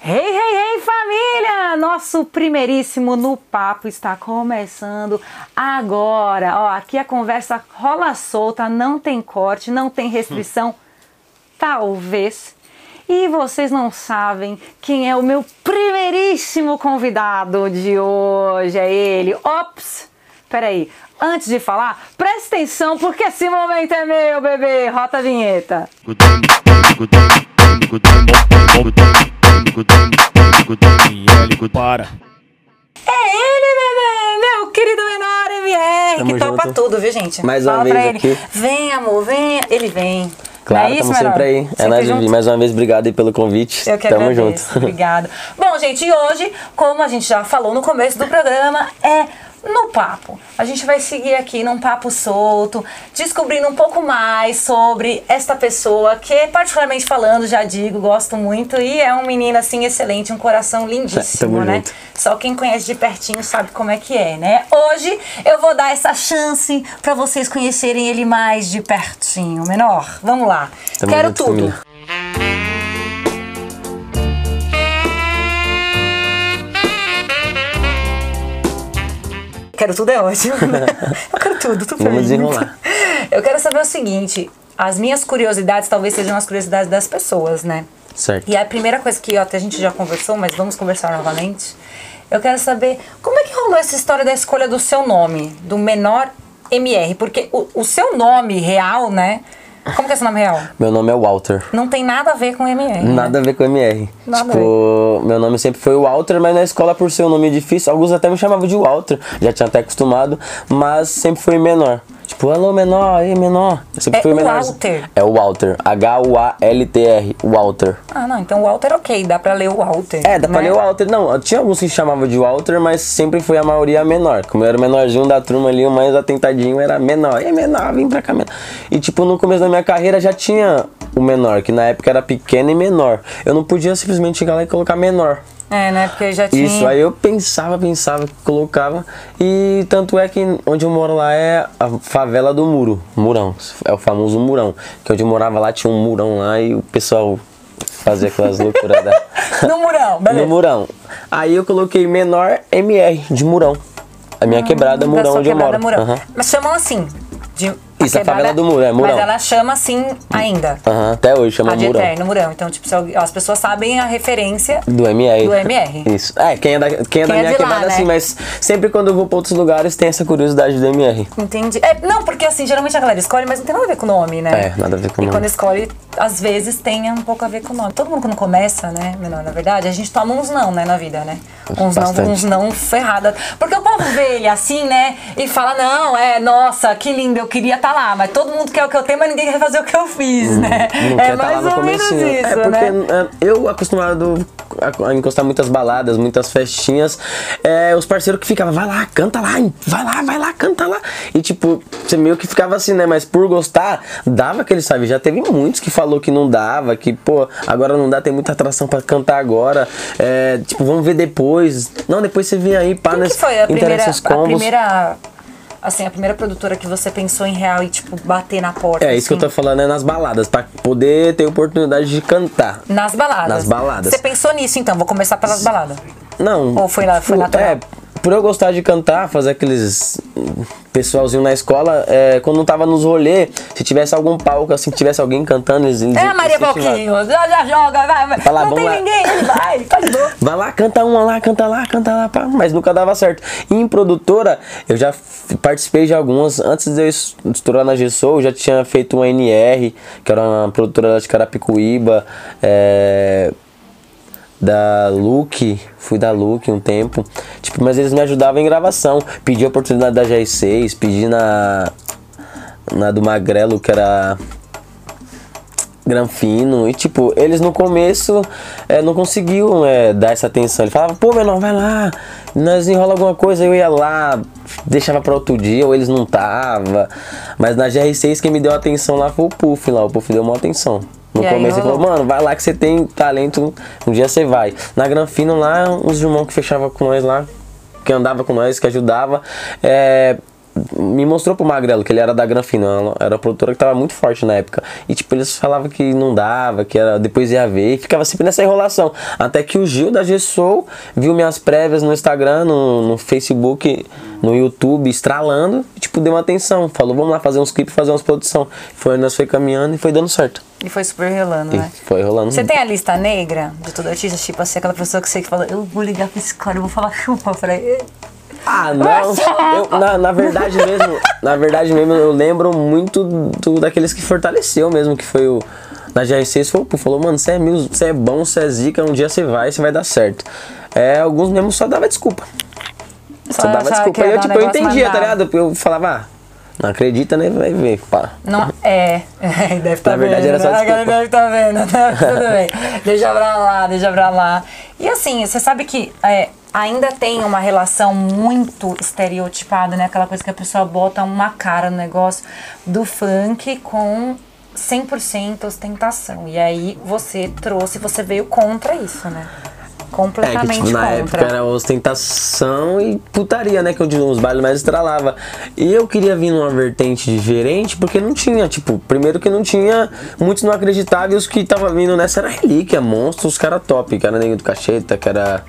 Hey, hey, hey, família! Nosso primeiríssimo No Papo está começando agora. Ó, aqui a conversa rola solta, não tem corte, não tem restrição. Talvez. E vocês não sabem quem é o meu primeiríssimo convidado de hoje. É ele. Ops! Peraí, antes de falar, presta atenção porque esse momento é meu, bebê. Rota a vinheta. Para. É ele, bebê! Meu querido menor MR, Tamo que topa junto. tudo, viu, gente? Mais uma Fala vez pra ele. aqui. Vem, amor, vem. Ele vem. Claro, Não é estamos menor? sempre aí. É nóis? Vivi. Mais uma vez, obrigado aí pelo convite. Eu que Tamo agradeço. junto. Obrigada. Bom, gente, e hoje, como a gente já falou no começo do programa, é no papo. A gente vai seguir aqui num papo solto, descobrindo um pouco mais sobre esta pessoa que, particularmente falando, já digo, gosto muito e é um menino assim excelente, um coração lindíssimo, Tamo né? junto. Só quem conhece de pertinho sabe como é que é, né? Hoje eu vou dar essa chance pra vocês conhecerem ele mais de pertinho. Menor, vamos lá. Tamo Quero tudo. família. Quero tudo é ótimo. né? Eu quero tudo, tu Vamos desenrolar. Eu quero saber o seguinte: as minhas curiosidades talvez sejam as curiosidades das pessoas, né? Certo. E a primeira coisa que ó, até a gente já conversou, mas vamos conversar novamente. Eu quero saber como é que rolou essa história da escolha do seu nome, do menor MR, porque o, o seu nome real, né? Como que é seu nome real? Meu nome é Walter. Não tem nada a ver com MR. né? Nada a ver com MR. Nada tipo, meu nome sempre foi Walter, mas na escola, por ser um nome difícil, alguns até me chamavam de Walter. Já tinha até acostumado, mas sempre foi menor. Tipo, alô, menor, aí, menor. Eu sempre É fui menor. Walter. É o Walter. H-U-A-L-T-R. Walter. Ah, não, então o Walter ok, dá pra ler o Walter. É, dá pra né? ler o Walter. Não, tinha alguns que chamavam de Walter, mas sempre foi a maioria menor. Como eu era o menorzinho da turma ali, o mais atentadinho era menor. E menor, vem pra cá, menor. E tipo, no começo da minha carreira já tinha o menor, que na época era pequeno e menor. Eu não podia simplesmente chegar lá e colocar menor. É, né? Porque já tinha. Isso, aí eu pensava, pensava, colocava. E tanto é que onde eu moro lá é a favela do Muro, Murão. É o famoso Murão. Que onde eu morava lá tinha um murão lá e o pessoal fazia aquelas loucuras da. No murão, beleza. No Murão. Aí eu coloquei menor MR de Murão. A minha quebrada é Da Murão onde eu quebrada moro. Murão. Aham. Mas chamam assim. De, Isso, a favela do Muro, é, Murão. Mas ela chama assim ainda. Até hoje chama a de Murão. Eterno Murão. Então, tipo, as pessoas sabem a referência. Do MR. Do MR. Isso. É, quem é da, quem é da Quem é minha de lá, quebrada, né? assim, mas sempre quando eu vou pra outros lugares tem essa curiosidade do MR. Entendi. É, não, porque assim, geralmente a galera escolhe, mas não tem nada a ver com o nome, né? É, nada a ver com o E nome. quando escolhe, às vezes tem um pouco a ver com o nome. Todo mundo quando começa, né, menor, na verdade, a gente toma uns não, né, na vida, né? Uns não, uns não ferrada. Porque o povo vê ele assim, né, e fala, não, é, nossa, que lindo, eu queria estar lá, mas todo mundo quer o que eu tenho, mas ninguém quer fazer o que eu fiz, né? Hum, Não é tá mais ou menos comecinho. isso, é porque né? é, eu, acostumado a, encostar muitas baladas, muitas festinhas, é, os parceiros que ficavam, vai lá, canta lá, vai lá, vai lá, canta lá. E tipo, você meio que ficava assim, né? Mas por gostar, dava aquele sabe. Já teve muitos que falou que não dava, que, pô, agora não dá, tem muita atração pra cantar agora. É, tipo, vamos ver depois. Não, depois você vem aí, pá, Quem nós que foi a primeira, a primeira, assim, a primeira produtora que você pensou em real e, tipo, bater na porta? É, isso que eu tô assim? falando, é nas baladas, pra poder ter oportunidade de cantar. Nas baladas. Nas baladas. Você pensou nisso, então? Vou começar pelas baladas. Não. Ou foi lá- foi natural? É, por eu gostar de cantar, fazer aqueles pessoalzinho na escola, é, quando não tava nos rolê, se tivesse algum palco, assim, que tivesse alguém cantando, eles. eles É a Maria. Palquinho, já, já joga, vai, vai. Não tem lá. ninguém, ele vai, de boa. Vai lá, canta uma lá, canta lá, canta lá, pá. Mas nunca dava certo. E em produtora, eu já participei de algumas. Antes de eu es- estourar na Gessou, eu já tinha feito uma NR, que era uma produtora de Carapicuíba. É, da Luke, fui da Luke um tempo. Tipo, mas eles me ajudavam em gravação. Pedi a oportunidade da GR6, pedi na. Na do Magrelo, que era Granfino. E tipo, eles no começo é, não conseguiam é, dar essa atenção. Ele falava, pô, menor, vai lá, nós enrola alguma coisa, eu ia lá, deixava pra outro dia, ou eles não tava. Mas na GR6 quem me deu atenção lá foi o Puff lá, o Puff deu uma atenção. No E começo ele falou, mano, vai lá que você tem talento, um dia você vai. Na Granfino lá, uns irmãos que fechavam com nós lá, que andava com nós, que ajudava. É, me mostrou pro Magrelo que ele era da Granfina, era uma produtora que tava muito forte na época. E tipo, eles falavam que não dava, que era, depois ia ver, e ficava sempre nessa enrolação. Até que o Gil da Gessou viu minhas prévias no Instagram, no, no Facebook, no YouTube, estralando, e tipo, deu uma atenção. Falou, vamos lá fazer uns clipes, fazer umas produção. Foi, nós foi caminhando e foi dando certo. E foi super rolando, E né? foi rolando. Você tem a lista negra de todo artista? Tipo assim, aquela pessoa que você que fala, eu vou ligar pra esse cara, eu vou falar chupa. Eu falei, Ah, não. Eu, na, na verdade mesmo, na verdade mesmo, eu lembro muito do, daqueles que fortaleceu mesmo, que foi o. Na GR6 falou, falou, mano, você é, mil- você é bom, você é zica, um dia você vai, você vai dar certo. É, alguns mesmo só dava desculpa. Só, Só dava desculpa. E eu, dar um tipo, eu entendia, tá ligado? Eu falava, ah, não acredita, né? Vai ver, pá. Não, é, é, deve estar Na verdade, vendo. era só né? Desculpa. deve estar vendo, né? Tudo bem. Deixa pra lá, deixa pra lá. E assim, você sabe que é, ainda tem uma relação muito estereotipada, né? Aquela coisa que a pessoa bota uma cara no negócio do funk com 100% ostentação. E aí você trouxe, você veio contra isso, né? É, que Completamente tipo, na contra. época era ostentação e putaria, né? Que eu digo, os bailes mais estralava. E eu queria vir numa vertente diferente, porque não tinha, tipo, primeiro que não tinha, muitos não acreditavam e os que tava vindo nessa era relíquia, monstros, os caras top, que era Nego do Cacheta, que era.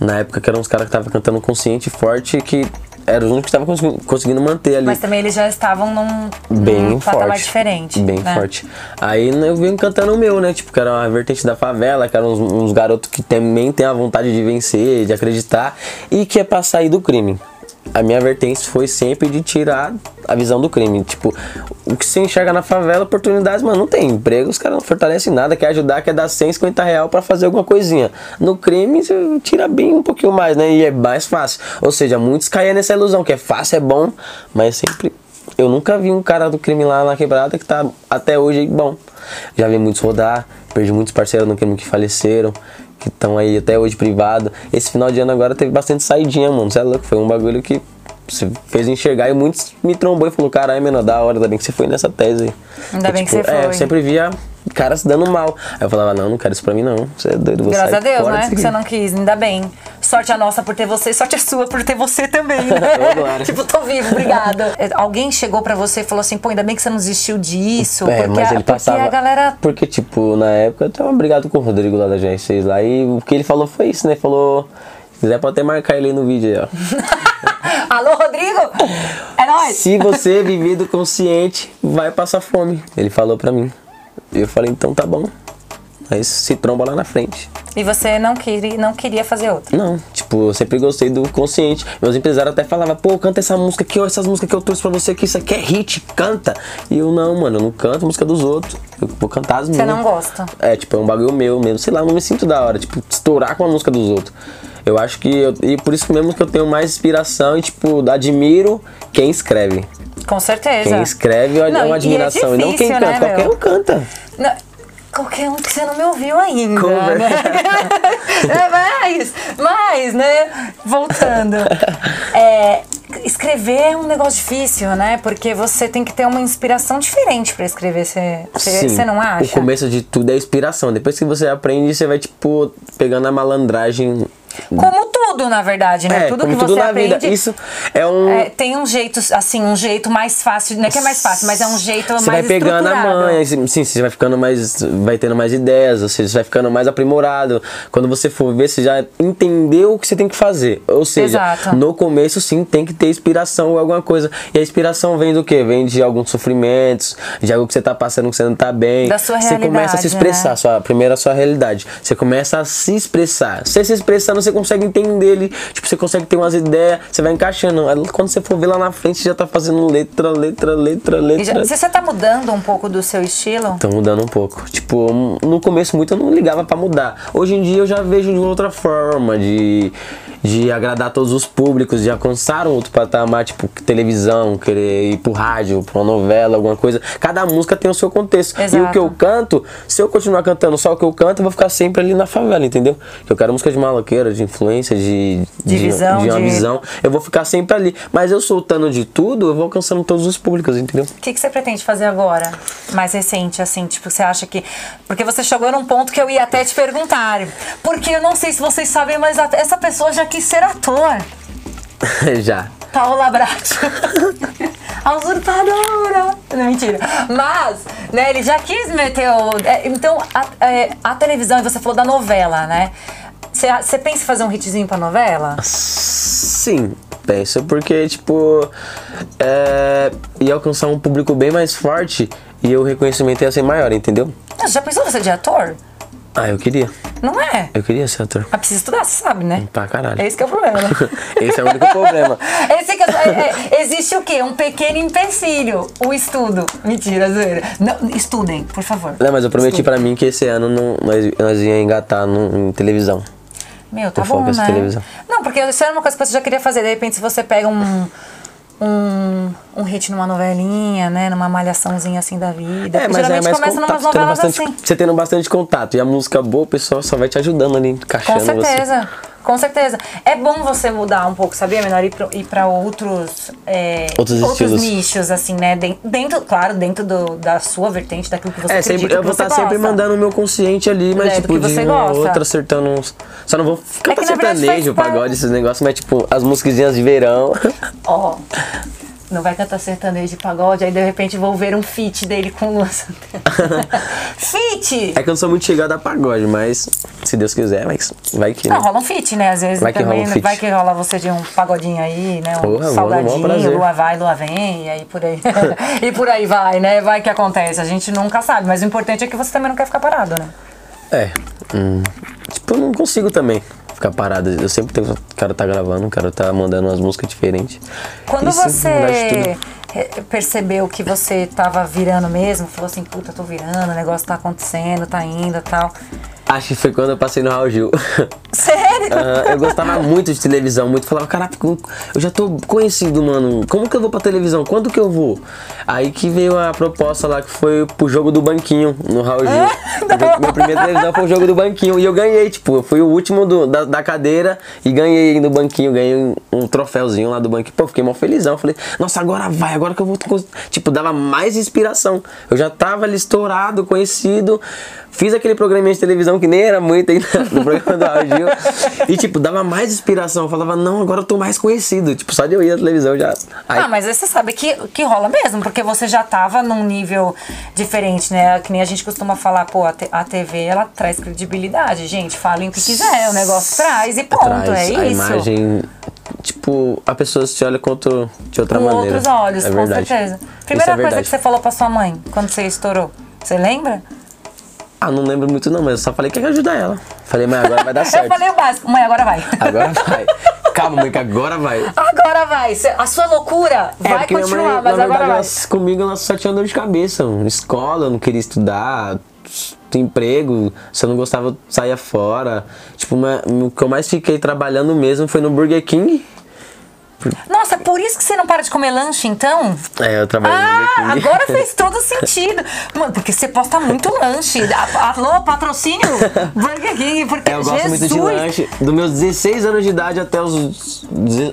Na época que eram uns caras que estavam cantando consciente e forte, que eram os únicos que estavam conseguindo, manter ali. Mas também eles já estavam num, Bem num forte. diferente. Bem né? forte. Aí eu vim cantando o meu, né? Tipo, que era uma vertente da favela, que eram uns, uns garotos que também têm a vontade de vencer, de acreditar e que é pra sair do crime. A minha vertente foi sempre de tirar a visão do crime. Tipo, o que você enxerga na favela, oportunidades, mano, não tem emprego, os caras não fortalecem nada, quer ajudar, quer dar 150 real pra fazer alguma coisinha. No crime, você tira bem um pouquinho mais, né? E é mais fácil. Ou seja, muitos caem nessa ilusão, que é fácil, é bom, mas sempre eu nunca vi um cara do crime lá na quebrada que tá até hoje bom. Já vi muitos rodar, perdi muitos parceiros no crime que faleceram, que estão aí até hoje privado. Esse final de ano agora teve bastante saidinha, mano. Você é louco, foi um bagulho que você fez enxergar e muitos me trombou e falou, caralho, menor, da hora, ainda bem que você foi nessa tese. Ainda E, bem que você é, foi. Eu sempre via caras se dando mal. Aí eu falava, não, não quero isso pra mim não. Você é doido, vou Graças a Deus, né? Que aqui." você não quis, ainda bem. Sorte a nossa por ter você, sorte a sua por ter você também, né? Tipo, tô vivo, obrigada. É, Alguém chegou pra você e falou assim, pô, ainda bem que você não desistiu disso. É, porque mas a, ele porque passava. a galera. Porque, tipo, na época eu tava brigado com o Rodrigo lá da GR6 lá. E o que ele falou foi isso, né? Falou. Se quiser, pode até marcar ele aí no vídeo aí, ó. Alô, Rodrigo? É nóis! Se você viver do consciente, vai passar fome. Ele falou pra mim. Eu falei, então tá bom. Mas se tromba lá na frente. E você não queria, não queria fazer outra. Não, tipo, eu sempre gostei do consciente. Meus empresários até falavam, pô, canta essa música aqui, ó, essas músicas que eu trouxe pra você, que isso aqui é hit, canta. E eu, não, mano, eu não canto música dos outros. Eu vou cantar as minhas. Você não gosta. É, tipo, é um bagulho meu mesmo. Sei lá, eu não me sinto da hora, tipo, estourar com a música dos outros. Eu acho que. Eu, e por isso mesmo que eu tenho mais inspiração e, tipo, admiro quem escreve. Com certeza. Quem escreve é Não, e é uma admiração. E, não quem difícil, canta. né, Qualquer um canta. Não, qualquer um que você não me ouviu ainda, Cover. né? é, mas, mas, né? Voltando. É, escrever é um negócio difícil, né? Porque você tem que ter uma inspiração diferente pra escrever. Você não acha? O começo de tudo é inspiração. Depois que você aprende, você vai, tipo, pegando a malandragem. Como tudo, na verdade, né? É, tudo que tudo você na aprende. vida. Isso é um. é, tem um jeito, assim, um jeito mais fácil. Não é que é mais fácil, mas é um jeito Você mais vai pegando a manha, sim, você vai ficando mais. Vai tendo mais ideias, você vai ficando mais aprimorado. Quando você for ver, você já entendeu o que você tem que fazer. Ou seja, Exato. no começo, sim, tem que ter inspiração ou alguma coisa. E a inspiração vem do quê? Vem de alguns sofrimentos, de algo que você tá passando que você não tá bem. Da sua Você começa a se realidade, expressar, né? sua, primeiro a sua realidade. Você começa a se expressar. Você se expressando, você consegue entender ele. Tipo, você consegue ter umas ideias, você vai encaixando. Aí, Quando você for ver lá na frente, você já tá fazendo letra, letra, letra, letra. Já- você tá mudando um pouco do seu estilo? Tô mudando um pouco. Tipo, no começo muito eu não ligava pra mudar. Hoje em dia eu já vejo de outra forma, de, de agradar todos os públicos, de alcançar um outro patamar, tipo, televisão, querer ir pro rádio, pra uma novela, alguma coisa. Cada música tem o seu contexto. E o Exato. que eu canto, se eu continuar cantando só o que eu canto, eu vou ficar sempre ali na favela, entendeu? Eu quero música de maloqueira, de influência, de, De visão, de uma de- visão. Eu vou ficar sempre ali. Mas eu soltando de tudo, eu vou alcançando todos os públicos, entendeu? O que, que você pretende fazer agora? Mais recente, assim, tipo, você acha que. Porque você chegou num ponto que eu ia até te perguntar. Porque eu não sei se vocês sabem, mas essa pessoa já quis ser ator. Já. Paola Bracho. a usurpadora. Não, mentira. Mas, né, ele já quis meter o... é, então, a, é, a televisão, e você falou da novela, né? Você você pensa em fazer um hitzinho pra novela? Sim, penso, porque, tipo, é, ia alcançar um público bem mais forte e o reconhecimento ia ser maior, entendeu? Você já pensou ser de ator? Ah, eu queria. Não é. Eu queria ser ator. Mas precisa estudar, você sabe, né? Pra caralho. Esse que é o problema, né? Esse é o único problema. Esse que é, é- é- existe o quê? Um pequeno empecilho. O estudo. Mentira, zoeira. Não, estudem, por favor. Não, mas eu prometi Estudem. pra mim que esse ano não, nós, nós ia engatar no, em televisão. Meu, tá foco bom, essa né? televisão. Não, porque isso era uma coisa que você já queria fazer. De repente, se você pega um, um, um hit numa novelinha, né? Numa malhaçãozinha assim da vida. Porque geralmente começa numas tendo novelas bastante, assim. Você tendo bastante contato e a música boa, o pessoal só vai te ajudando ali, Com encaixando você. Com certeza. É bom você mudar um pouco, sabia, Menor? Ir pra outros, é, Outros estilos. nichos, assim, né? Den- Dentro, claro, dentro do, da sua vertente, daquilo que você É, sempre, eu vou estar sempre gosta. mandando o meu consciente ali, mas É, tipo, que de você uma gosta. outra acertando uns. Só não vou cantar É verdade, sertanejo, parte- pagode, esses negócios, mas tipo, as musiquinhas de verão. Ó, não vai cantar sertanejo de pagode, aí de repente vou ver um feat dele com o Luan Santana. feat! É que eu não sou muito chegado a pagode, mas se Deus quiser, mas vai que. Não, né? rola um feat, né? Às vezes Vai que também, rola um feat. vai que rola você de um pagodinho aí, né? Um Porra, salgadinho, lua vai, lua vem, e aí por aí. e por aí vai, né? Vai que acontece. A gente nunca sabe, mas o importante é que você também não quer ficar parado, né? É. hum, tipo, eu não consigo também ficar parado. Eu sempre tenho o cara tá gravando, o cara tá mandando umas músicas diferentes. Quando Isso você percebeu que você tava virando mesmo, falou assim, puta, tô virando, o negócio tá acontecendo, tá indo e tal. Acho que foi quando eu passei no Raul Gil. Sério? Aham, eu gostava muito de televisão, muito. Falava, caraca, eu já tô conhecido, mano. Como que eu vou pra televisão? Quando que eu vou? Aí que veio a proposta lá que foi pro jogo do banquinho no Raul Gil. Meu- Minha primeira televisão foi o jogo do banquinho. E eu ganhei, tipo, eu fui o último do- da, da cadeira e ganhei no banquinho, ganhei um, um troféuzinho lá do banquinho. Pô, fiquei mó felizão. Falei, nossa, agora vai, agora que eu vou. cons-" Tipo, dava mais inspiração. Eu já tava ali estourado, conhecido. Fiz aquele programinha de televisão que nem era muito ainda no programa do Raul. E, tipo, dava mais inspiração. Eu falava, não, agora eu tô mais conhecido. Tipo, só de eu ir na televisão já. Aí, Ah, mas aí você sabe que, que rola mesmo, porque você já tava num nível diferente, né? Que nem a gente costuma falar, pô, a, a TV, ela traz credibilidade, gente. Falem o que quiser, o negócio traz e ponto, traz é isso. a imagem. Tipo, a pessoa te olha com outro, de outra Com maneira. outros olhos, é com verdade. certeza. Primeira é coisa que você falou pra sua mãe quando você estourou, você lembra? Ah, não lembro muito não, mas eu só falei que ia ajudar ela. Falei, mas agora vai dar certo. Eu falei o básico, mãe, agora vai. Agora vai. Calma, mãe, que agora vai. Agora vai. A sua loucura É, vai continuar, mãe, mas na agora verdade, vai. comigo ela só tinha dor de cabeça. Escola, eu não queria estudar, emprego, se eu não gostava, eu saía fora. Tipo, uma- o que eu mais fiquei trabalhando mesmo foi no Burger King. Nossa, é por isso que você não para de comer lanche, então? É, eu trabalhei no Ah, Burger King. agora fez todo sentido. Mano, porque você posta muito lanche. A- Alô, patrocínio Burger King, porque É, eu gosto Jesus. muito de lanche. Dos meus 16 anos de idade até os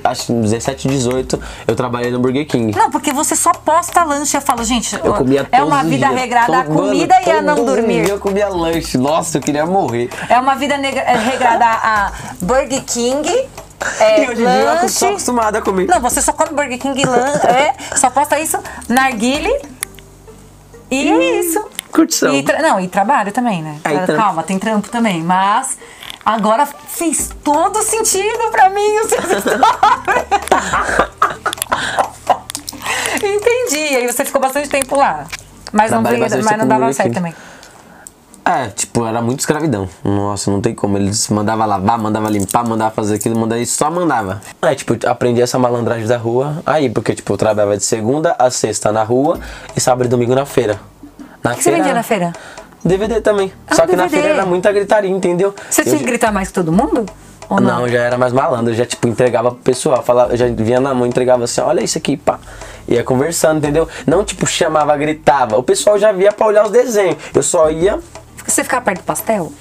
acho que 17, 18, eu trabalhei no Burger King. Não, porque você só posta lanche. Eu falo, gente, Eu comia é uma vida dias. regrada a Todo- mano, comida e a não dormir. Eu comia lanche. Nossa, eu queria morrer. É uma vida é, regrada a Burger King. É, e hoje em dia eu lanche. sou acostumado a comer. Não, você só come Burger King e lan é, só posta isso, narguile. E é isso. Curtição. E não, e trabalho também, né? Trampo. Calma, tem trampo também. Mas agora fez todo sentido pra mim o seu Entendi. E aí você ficou bastante tempo lá. Mas não, veio, bastante mas não dava certo também. É, tipo, era muito escravidão. Nossa, não tem como. Eles mandavam lavar, mandava limpar, mandava fazer aquilo, mandava isso, só mandava. É, tipo, aprendi essa malandragem da rua aí, porque, tipo, eu trabalhava de segunda a sexta na rua e sábado e domingo na feira. Na O que você vendia na feira? DVD também. Ah, Só que na DVD. feira era muita gritaria, entendeu? Você Eu tinha que gritar mais que todo mundo? Ou não? Não, já era mais malandro, eu já tipo entregava pro pessoal, falava, eu já vinha na mão, entregava assim, olha isso aqui, pá. Ia conversando, entendeu? Não tipo chamava, gritava. O pessoal já via pra olhar os desenhos. Eu só ia Você ficar perto do pastel?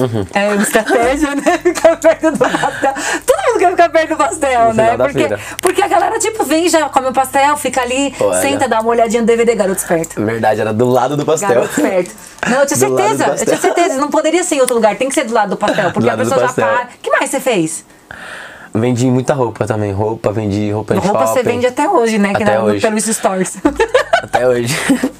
Uhum. É uma estratégia, né? Ficar perto do pastel. Todo mundo quer ficar perto do pastel, No né? final da Porque, porque a galera, tipo, vem já come o pastel, fica ali, Olha. senta, dá uma olhadinha no DVD, garoto esperto. Verdade, era do lado do pastel. Garoto esperto. Não, eu tinha Do certeza, eu tinha certeza. Não poderia ser em outro lugar, tem que ser do lado do pastel. Porque Do a pessoa já para. O que mais você fez? Vendi muita roupa também. Roupa, vendi roupa em Roupa você vende até hoje, né? Que Até na- hoje. pelos stories. Até hoje.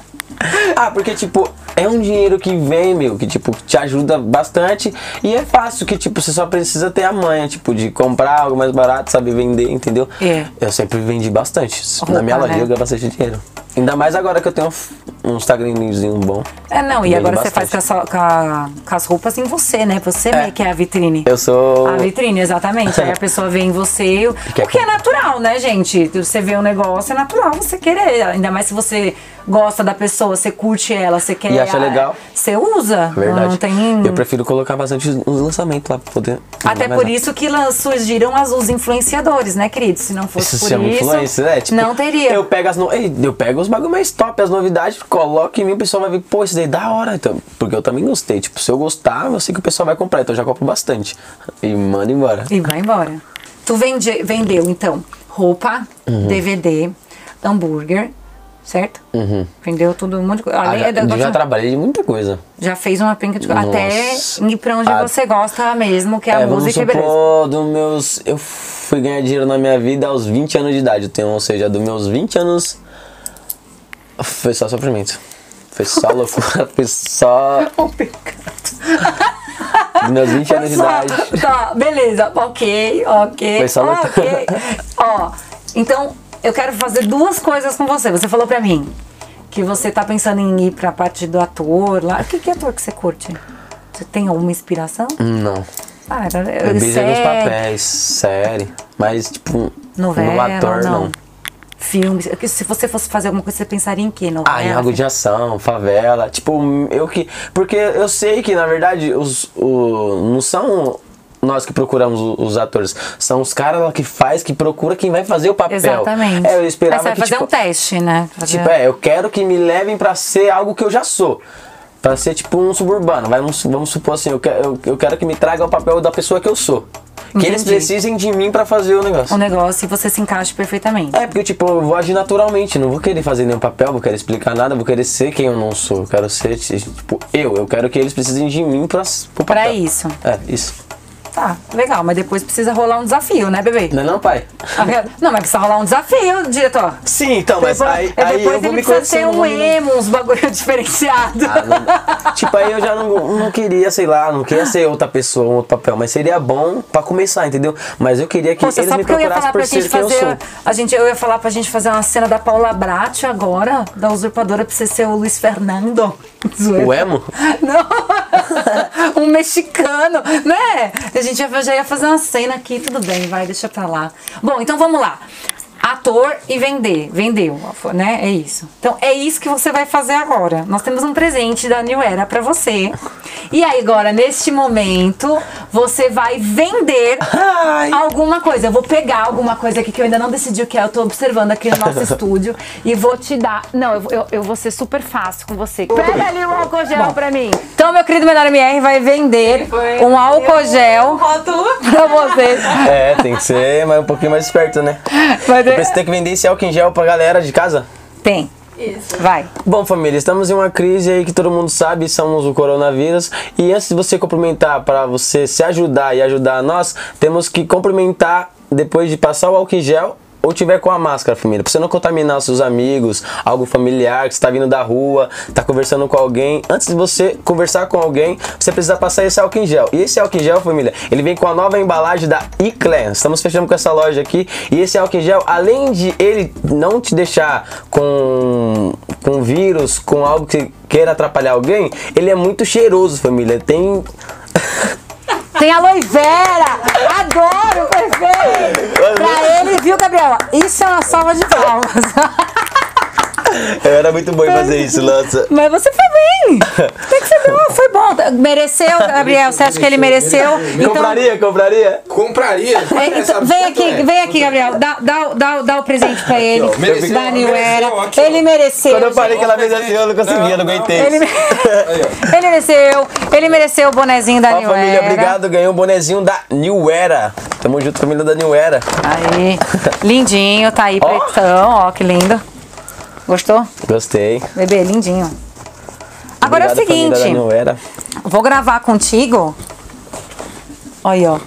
ah, porque, tipo, é um dinheiro que vem, meu, que, tipo, te ajuda bastante. E é fácil, que, tipo, você só precisa ter a manha, tipo, de comprar algo mais barato, saber vender, entendeu? É. Eu sempre vendi bastante. Roupa, Na minha loja né? eu ganho bastante dinheiro. Ainda mais agora que eu tenho um Instagramzinho bom. É, não, e agora você bastante. faz com, a com a- com as roupas em você, né? Você meio que é a vitrine. Eu sou. A vitrine, exatamente. Aí a pessoa vê em você. quer Porque é natural, né, gente? Você vê um negócio, é natural você querer. Ainda mais se você gosta da pessoa, você curte ela, você quer. E acha legal. Você usa. Verdade. Não tem. Eu prefiro colocar bastante uns lançamentos lá pra poder. Até por isso que surgiram as, os influenciadores, né, querido? Se não fosse Isso por chama isso, influência, né? Tipo, não teria. Eu pego as no... Eu pego os bagulho mais top, as novidades, coloco em mim, o pessoal vai ver, pô, isso daí é da hora. Então, porque eu também gostei. Tipo, se eu gostar, eu sei que o pessoal vai comprar, então eu já compro bastante. E manda embora. E vai embora. Tu vende, vendeu, então, roupa, Uhum. DVD, hambúrguer, certo? Vendeu tudo, um monte de coisa. Ah, já, da- já trabalhei de muita coisa. já fez uma penca de Nossa. Até ir pra onde Ah, você gosta mesmo, que é a É, vamos música e beleza. supor, dos meus. Eu fui ganhar dinheiro na minha vida aos 20 anos de idade. Eu tenho, ou seja, dos meus 20 anos. Foi só sofrimento. Foi só loucura. Foi só. Um pecado. Meus 20 anos de idade. Tá, beleza. Ok, ok. Foi só ok. Ó, então eu quero fazer duas coisas com você. Você falou pra mim que você tá pensando em ir pra parte do ator lá. Que, que ator que você curte? Você tem alguma inspiração? Não. Ah, era, Eu alguns série, papéis, série. Mas, tipo, novela, no ator, não. não. Filmes. Que Se você fosse fazer alguma coisa, você pensaria em quê? Novela? Ah, em algo de ação, favela. Tipo, eu que. Porque eu sei que, na verdade, os. O, não são nós que procuramos os atores. São os caras lá que faz, que procura quem vai fazer o papel. Exatamente. É, eu esperava você vai que. fazer tipo, um teste, né? Fazer- Tipo, é, eu quero que me levem pra ser algo que eu já sou. Pra ser tipo um suburbano. Vai, vamos, vamos supor assim, eu quero, eu, eu quero que me traga o papel da pessoa que eu sou. Que eles Entendi. precisem de mim pra fazer o negócio. um negócio e você se encaixa perfeitamente. É, porque tipo, eu vou agir naturalmente, não vou querer fazer nenhum papel, vou querer explicar nada, vou querer ser quem eu não sou. Eu quero ser, tipo, eu. Eu quero que eles precisem de mim pra, pro papel. Pra isso. É, isso. Tá, legal, mas depois precisa rolar um desafio, né, bebê? Não é não, pai? Não, mas precisa rolar um desafio, diretor. Sim, então, mas depois aí, é, aí depois eu vou ele me precisa ter um emo, uns bagulho diferenciado. Ah, tipo, aí eu já não, não queria, sei lá, não queria ser outra pessoa, um outro papel, mas seria bom pra começar, entendeu? Mas eu queria que Poxa, eles me procurassem por ser quem eu sou. A gente, eu ia falar pra gente fazer uma cena da Paula Brat agora, da usurpadora, pra você ser o Luiz Fernando. O emo? Não, um mexicano, né? A gente já, já ia fazer uma cena aqui, tudo bem, vai, deixa pra lá. Bom, então vamos lá. Ator e vender. Vendeu, né? É isso. Então é isso que você vai fazer agora. Nós temos um presente da New Era pra você. E aí, agora, neste momento, você vai vender Ai. alguma coisa. Eu vou pegar alguma coisa aqui que eu ainda não decidi o que é. Eu tô observando aqui no nosso estúdio e vou te dar. Não, eu, eu, eu vou ser super fácil com você. Pega ali um álcool gel pra mim. Então, meu querido Menor MR vai vender um álcool gel pra você. É, tem que ser mas um pouquinho mais esperto, né? Vai ter- Depois você tem que vender esse álcool em gel pra galera de casa. Tem. Isso. Vai. Bom, família, estamos em uma crise aí que todo mundo sabe, somos o coronavírus. E antes de você cumprimentar, para você se ajudar e ajudar nós, temos que cumprimentar depois de passar o álcool em gel ou tiver com a máscara, família. Pra você não contaminar seus amigos, algo familiar, que você tá vindo da rua, tá conversando com alguém. Antes de você conversar com alguém, você precisa passar esse álcool em gel. E esse álcool em gel, família, ele vem com a nova embalagem da Eclan. Estamos fechando com essa loja aqui. E esse álcool em gel, além de ele não te deixar com, com vírus, com algo que queira atrapalhar alguém, ele é muito cheiroso, família. Tem. Tem aloe vera! Adoro, perfeito! Pra ele, viu, Gabriela? Isso é uma salva de palmas. Eu era muito bom em fazer isso, nossa. Mas você foi bem! Tem que ser bom, foi bom. Mereceu, Gabriel? Você acha que ele mereceu? Então, Compraria, compraria? Compraria. é, então, vem aqui, é? vem aqui, Gabriel. Dá, dá, dá, dá o presente pra ele. ó, mereceu, da New Era. mereceu, aqui. Ele mereceu. Quando eu falei que ela fez assim, eu não consegui, eu não Não, aguentei. Ele, me- ele mereceu. Ele mereceu o bonezinho da Ó, New família, Era. obrigado. Ganhei um bonezinho da New Era. Tamo junto, família da New Era. Aí, lindinho, tá aí, Ó. pretão, ó, que lindo. Gostou? Gostei. Bebê, lindinho. Agora Obrigado, é o seguinte, New Era. vou gravar contigo. Olha, ó.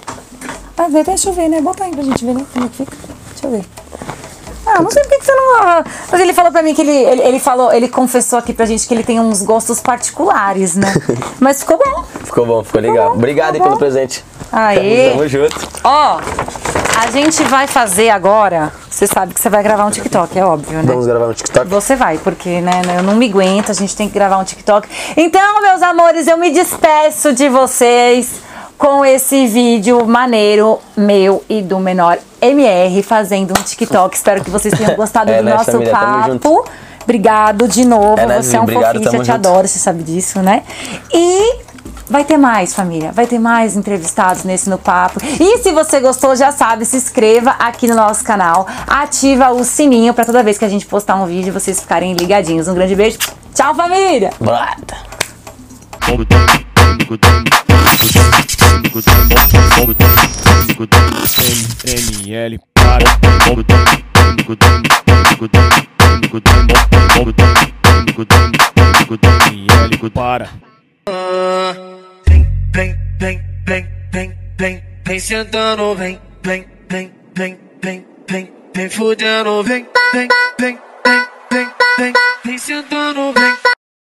Ah, deixa eu ver, né? Bota aí pra gente ver, né? Como é que fica. Deixa eu ver. Ah, não sei por que você não. Mas ele falou pra mim que ele, ele, ele falou, ele confessou aqui pra gente que ele tem uns gostos particulares, né? Mas ficou bom. Ficou bom, ficou legal. bom, Obrigado aí ficou pelo bom. presente. Aê! Tamo junto. Ó, a gente vai fazer agora. Você sabe que você vai gravar um TikTok, é óbvio, né? Vamos gravar no TikTok? Você vai, porque né, eu não me aguento, a gente tem que gravar um TikTok. Então, meus amores, eu me despeço de vocês com esse vídeo maneiro meu e do menor MR fazendo um TikTok. Espero que vocês tenham gostado É do nóis, nosso família, papo. Obrigado de novo. É nóis, você é um obrigado, fofinho, eu te junto. adoro, você sabe disso, né? E Vai ter mais, família. Vai ter mais entrevistados nesse no papo. E se você gostou, já sabe, se inscreva aqui no nosso canal. Ativa o sininho para toda vez que a gente postar um vídeo vocês ficarem ligadinhos. Um grande beijo. Tchau, família. ML para para vem, vem, vem, vem, vem, vem, vem sentando, vem, vem, vem, vem, vem, vem, vem fudendo, vem, vem, vem, vem, vem, vem, vem sentando, vem.